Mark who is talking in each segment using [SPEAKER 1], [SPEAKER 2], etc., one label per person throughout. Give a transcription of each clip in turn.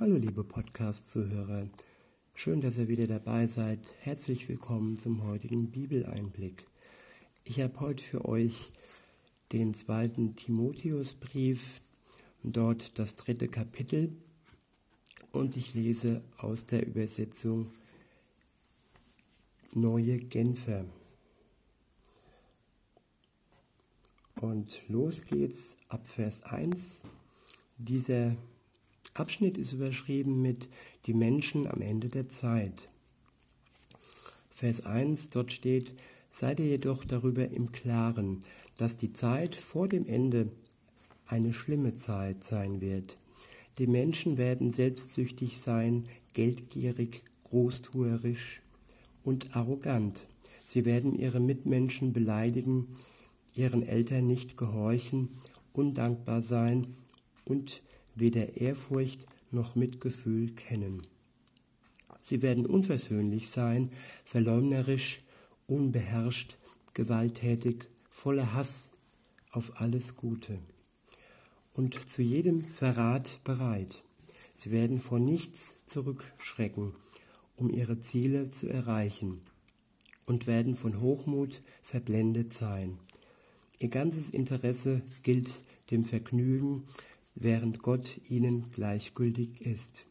[SPEAKER 1] Hallo liebe Podcast-Zuhörer, schön, dass ihr wieder dabei seid. Herzlich willkommen zum heutigen Bibeleinblick. Ich habe heute für euch den zweiten Timotheusbrief, dort das dritte Kapitel und ich lese aus der Übersetzung Neue Genfer. Und los geht's ab Vers 1. Dieser Abschnitt ist überschrieben mit Die Menschen am Ende der Zeit. Vers 1, dort steht, Seid ihr jedoch darüber im Klaren, dass die Zeit vor dem Ende eine schlimme Zeit sein wird. Die Menschen werden selbstsüchtig sein, geldgierig, großtuerisch und arrogant. Sie werden ihre Mitmenschen beleidigen, ihren Eltern nicht gehorchen, undankbar sein und weder Ehrfurcht noch Mitgefühl kennen. Sie werden unversöhnlich sein, verleumderisch, unbeherrscht, gewalttätig, voller Hass auf alles Gute und zu jedem Verrat bereit. Sie werden vor nichts zurückschrecken, um ihre Ziele zu erreichen und werden von Hochmut verblendet sein. Ihr ganzes Interesse gilt dem Vergnügen, während Gott ihnen gleichgültig ist.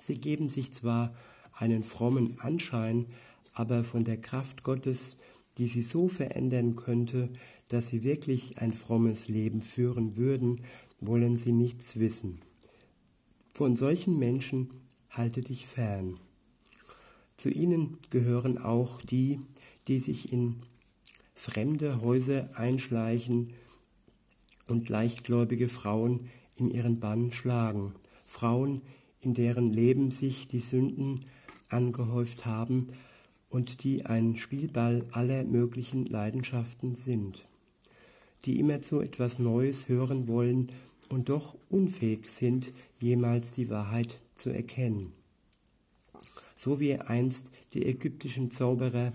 [SPEAKER 1] Sie geben sich zwar einen frommen Anschein, aber von der Kraft Gottes, die sie so verändern könnte, dass sie wirklich ein frommes Leben führen würden, wollen sie nichts wissen. Von solchen Menschen halte dich fern. Zu ihnen gehören auch die, die sich in fremde Häuser einschleichen und leichtgläubige Frauen in ihren Bann schlagen. Frauen, in deren Leben sich die Sünden angehäuft haben und die ein Spielball aller möglichen Leidenschaften sind, die immerzu etwas Neues hören wollen und doch unfähig sind, jemals die Wahrheit zu erkennen. So wie einst die ägyptischen Zauberer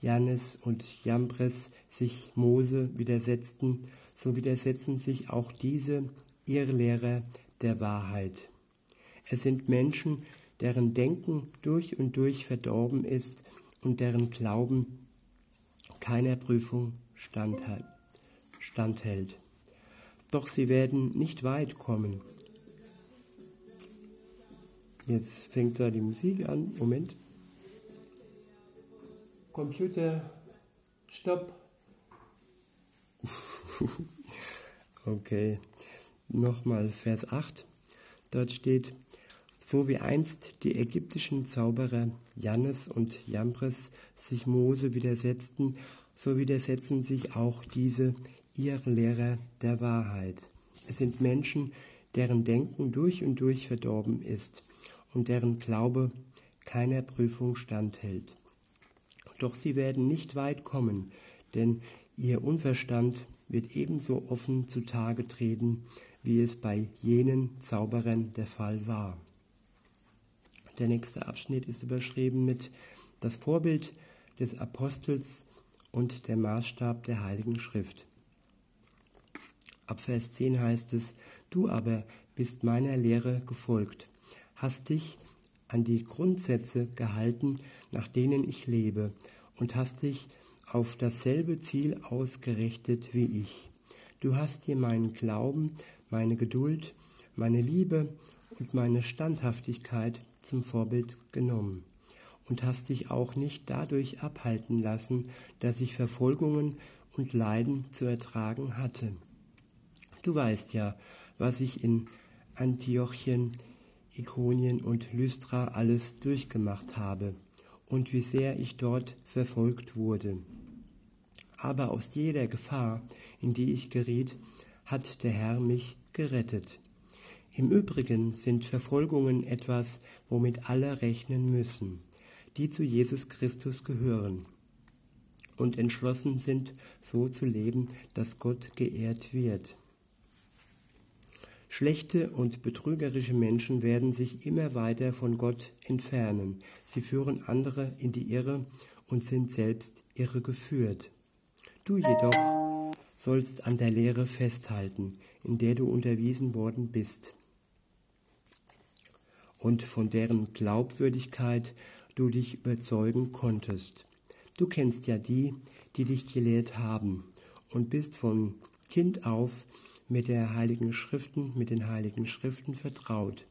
[SPEAKER 1] Janes und Jambres sich Mose widersetzten, so widersetzen sich auch diese Irrlehrer der Wahrheit. Es sind Menschen, deren Denken durch und durch verdorben ist und deren Glauben keiner Prüfung standhält. Doch sie werden nicht weit kommen. Jetzt fängt da die Musik an. Moment. Computer, stopp. okay, nochmal Vers 8. Dort steht, so wie einst die ägyptischen Zauberer Jannes und Jambres sich Mose widersetzten, so widersetzen sich auch diese ihre Lehrer der Wahrheit. Es sind Menschen, deren Denken durch und durch verdorben ist und deren Glaube keiner Prüfung standhält. Doch sie werden nicht weit kommen, denn ihr Unverstand wird ebenso offen zutage treten, wie es bei jenen Zauberern der Fall war. Der nächste Abschnitt ist überschrieben mit Das Vorbild des Apostels und der Maßstab der Heiligen Schrift. Ab Vers 10 heißt es, Du aber bist meiner Lehre gefolgt, hast dich an die Grundsätze gehalten, nach denen ich lebe, und hast dich auf dasselbe Ziel ausgerichtet wie ich. Du hast dir meinen Glauben, meine Geduld, meine Liebe und meine Standhaftigkeit zum Vorbild genommen und hast dich auch nicht dadurch abhalten lassen, dass ich Verfolgungen und Leiden zu ertragen hatte. Du weißt ja, was ich in Antiochien, Ikonien und Lystra alles durchgemacht habe und wie sehr ich dort verfolgt wurde. Aber aus jeder Gefahr, in die ich geriet, hat der Herr mich gerettet. Im Übrigen sind Verfolgungen etwas, womit alle rechnen müssen, die zu Jesus Christus gehören und entschlossen sind, so zu leben, dass Gott geehrt wird. Schlechte und betrügerische Menschen werden sich immer weiter von Gott entfernen. Sie führen andere in die Irre und sind selbst irregeführt. Du jedoch sollst an der Lehre festhalten, in der du unterwiesen worden bist. und von deren Glaubwürdigkeit du dich überzeugen konntest. Du kennst ja die, die dich gelehrt haben und bist von Kind auf mit der heiligen Schriften, mit den heiligen Schriften vertraut,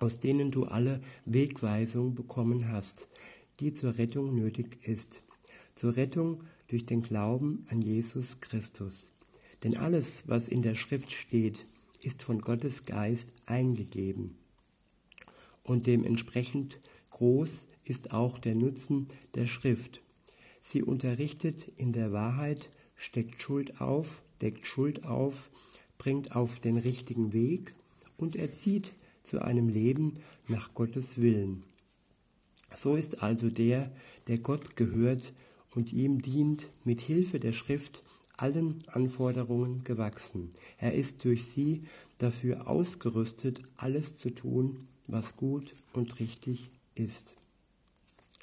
[SPEAKER 1] aus denen du alle Wegweisung bekommen hast, die zur Rettung nötig ist, zur Rettung durch den Glauben an Jesus Christus. Denn alles, was in der Schrift steht, ist von Gottes Geist eingegeben. Und dementsprechend groß ist auch der Nutzen der Schrift. Sie unterrichtet in der Wahrheit, steckt Schuld auf, deckt Schuld auf, bringt auf den richtigen Weg und erzieht zu einem Leben nach Gottes Willen. So ist also der, der Gott gehört und ihm dient, mit Hilfe der Schrift allen Anforderungen gewachsen. Er ist durch sie dafür ausgerüstet, alles zu tun, was gut und richtig ist.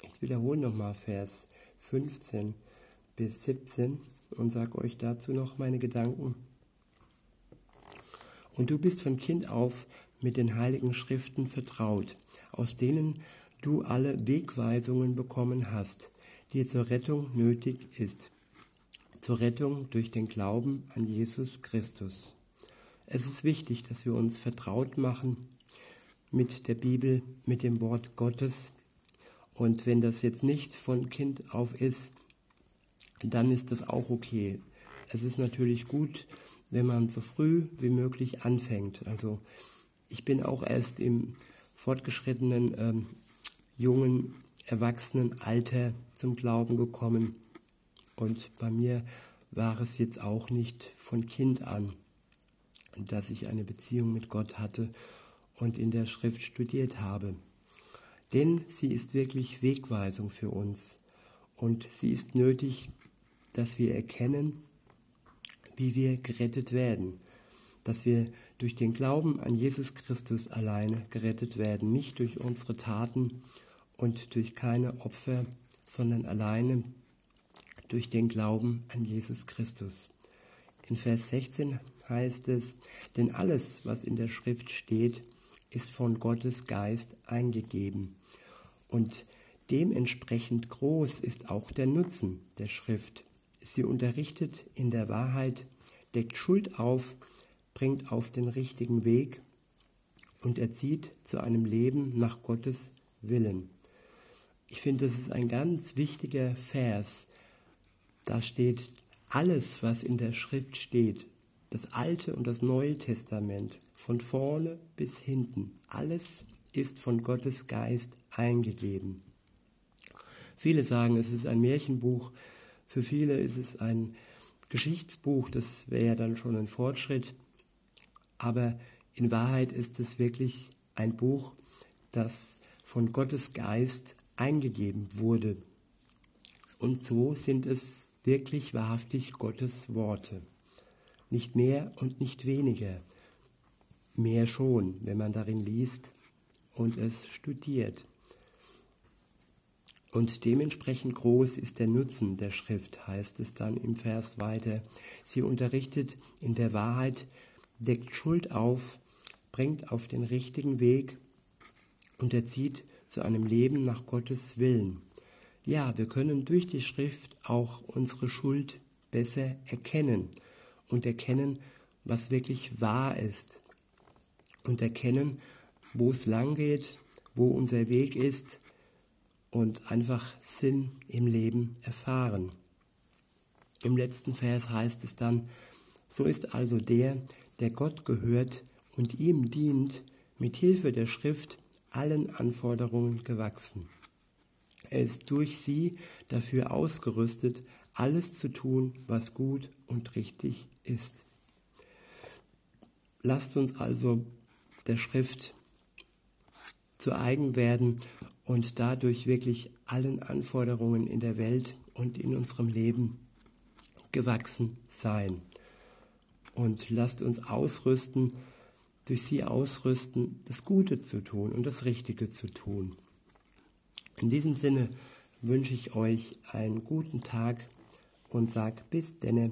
[SPEAKER 1] Ich wiederhole nochmal Vers 15 bis 17 und sage euch dazu noch meine Gedanken. Und du bist von Kind auf mit den heiligen Schriften vertraut, aus denen du alle Wegweisungen bekommen hast, die zur Rettung nötig ist, zur Rettung durch den Glauben an Jesus Christus. Es ist wichtig, dass wir uns vertraut machen mit der Bibel, mit dem Wort Gottes. Und wenn das jetzt nicht von Kind auf ist, dann ist das auch okay. Es ist natürlich gut, wenn man so früh wie möglich anfängt. Also ich bin auch erst im fortgeschrittenen ähm, jungen Erwachsenenalter zum Glauben gekommen. Und bei mir war es jetzt auch nicht von Kind an, dass ich eine Beziehung mit Gott hatte und in der Schrift studiert habe. Denn sie ist wirklich Wegweisung für uns und sie ist nötig, dass wir erkennen, wie wir gerettet werden, dass wir durch den Glauben an Jesus Christus alleine gerettet werden, nicht durch unsere Taten und durch keine Opfer, sondern alleine durch den Glauben an Jesus Christus. In Vers 16 heißt es, denn alles, was in der Schrift steht, ist von Gottes Geist eingegeben. Und dementsprechend groß ist auch der Nutzen der Schrift. Sie unterrichtet in der Wahrheit, deckt Schuld auf, bringt auf den richtigen Weg und erzieht zu einem Leben nach Gottes Willen. Ich finde, das ist ein ganz wichtiger Vers. Da steht alles, was in der Schrift steht, das Alte und das Neue Testament, von vorne bis hinten, alles ist von Gottes Geist eingegeben. Viele sagen, es ist ein Märchenbuch, für viele ist es ein Geschichtsbuch, das wäre ja dann schon ein Fortschritt, aber in Wahrheit ist es wirklich ein Buch, das von Gottes Geist eingegeben wurde. Und so sind es wirklich wahrhaftig Gottes Worte. Nicht mehr und nicht weniger. Mehr schon, wenn man darin liest und es studiert. Und dementsprechend groß ist der Nutzen der Schrift, heißt es dann im Vers weiter. Sie unterrichtet in der Wahrheit, deckt Schuld auf, bringt auf den richtigen Weg und erzieht zu einem Leben nach Gottes Willen. Ja, wir können durch die Schrift auch unsere Schuld besser erkennen und erkennen, was wirklich wahr ist und erkennen, wo es lang geht, wo unser Weg ist und einfach Sinn im Leben erfahren. Im letzten Vers heißt es dann, so ist also der, der Gott gehört und ihm dient, mit Hilfe der Schrift allen Anforderungen gewachsen. Er ist durch sie dafür ausgerüstet, alles zu tun, was gut und richtig ist. Lasst uns also der Schrift zu eigen werden und dadurch wirklich allen Anforderungen in der Welt und in unserem Leben gewachsen sein. Und lasst uns ausrüsten, durch sie ausrüsten, das Gute zu tun und das Richtige zu tun. In diesem Sinne wünsche ich euch einen guten Tag und sag bis denne.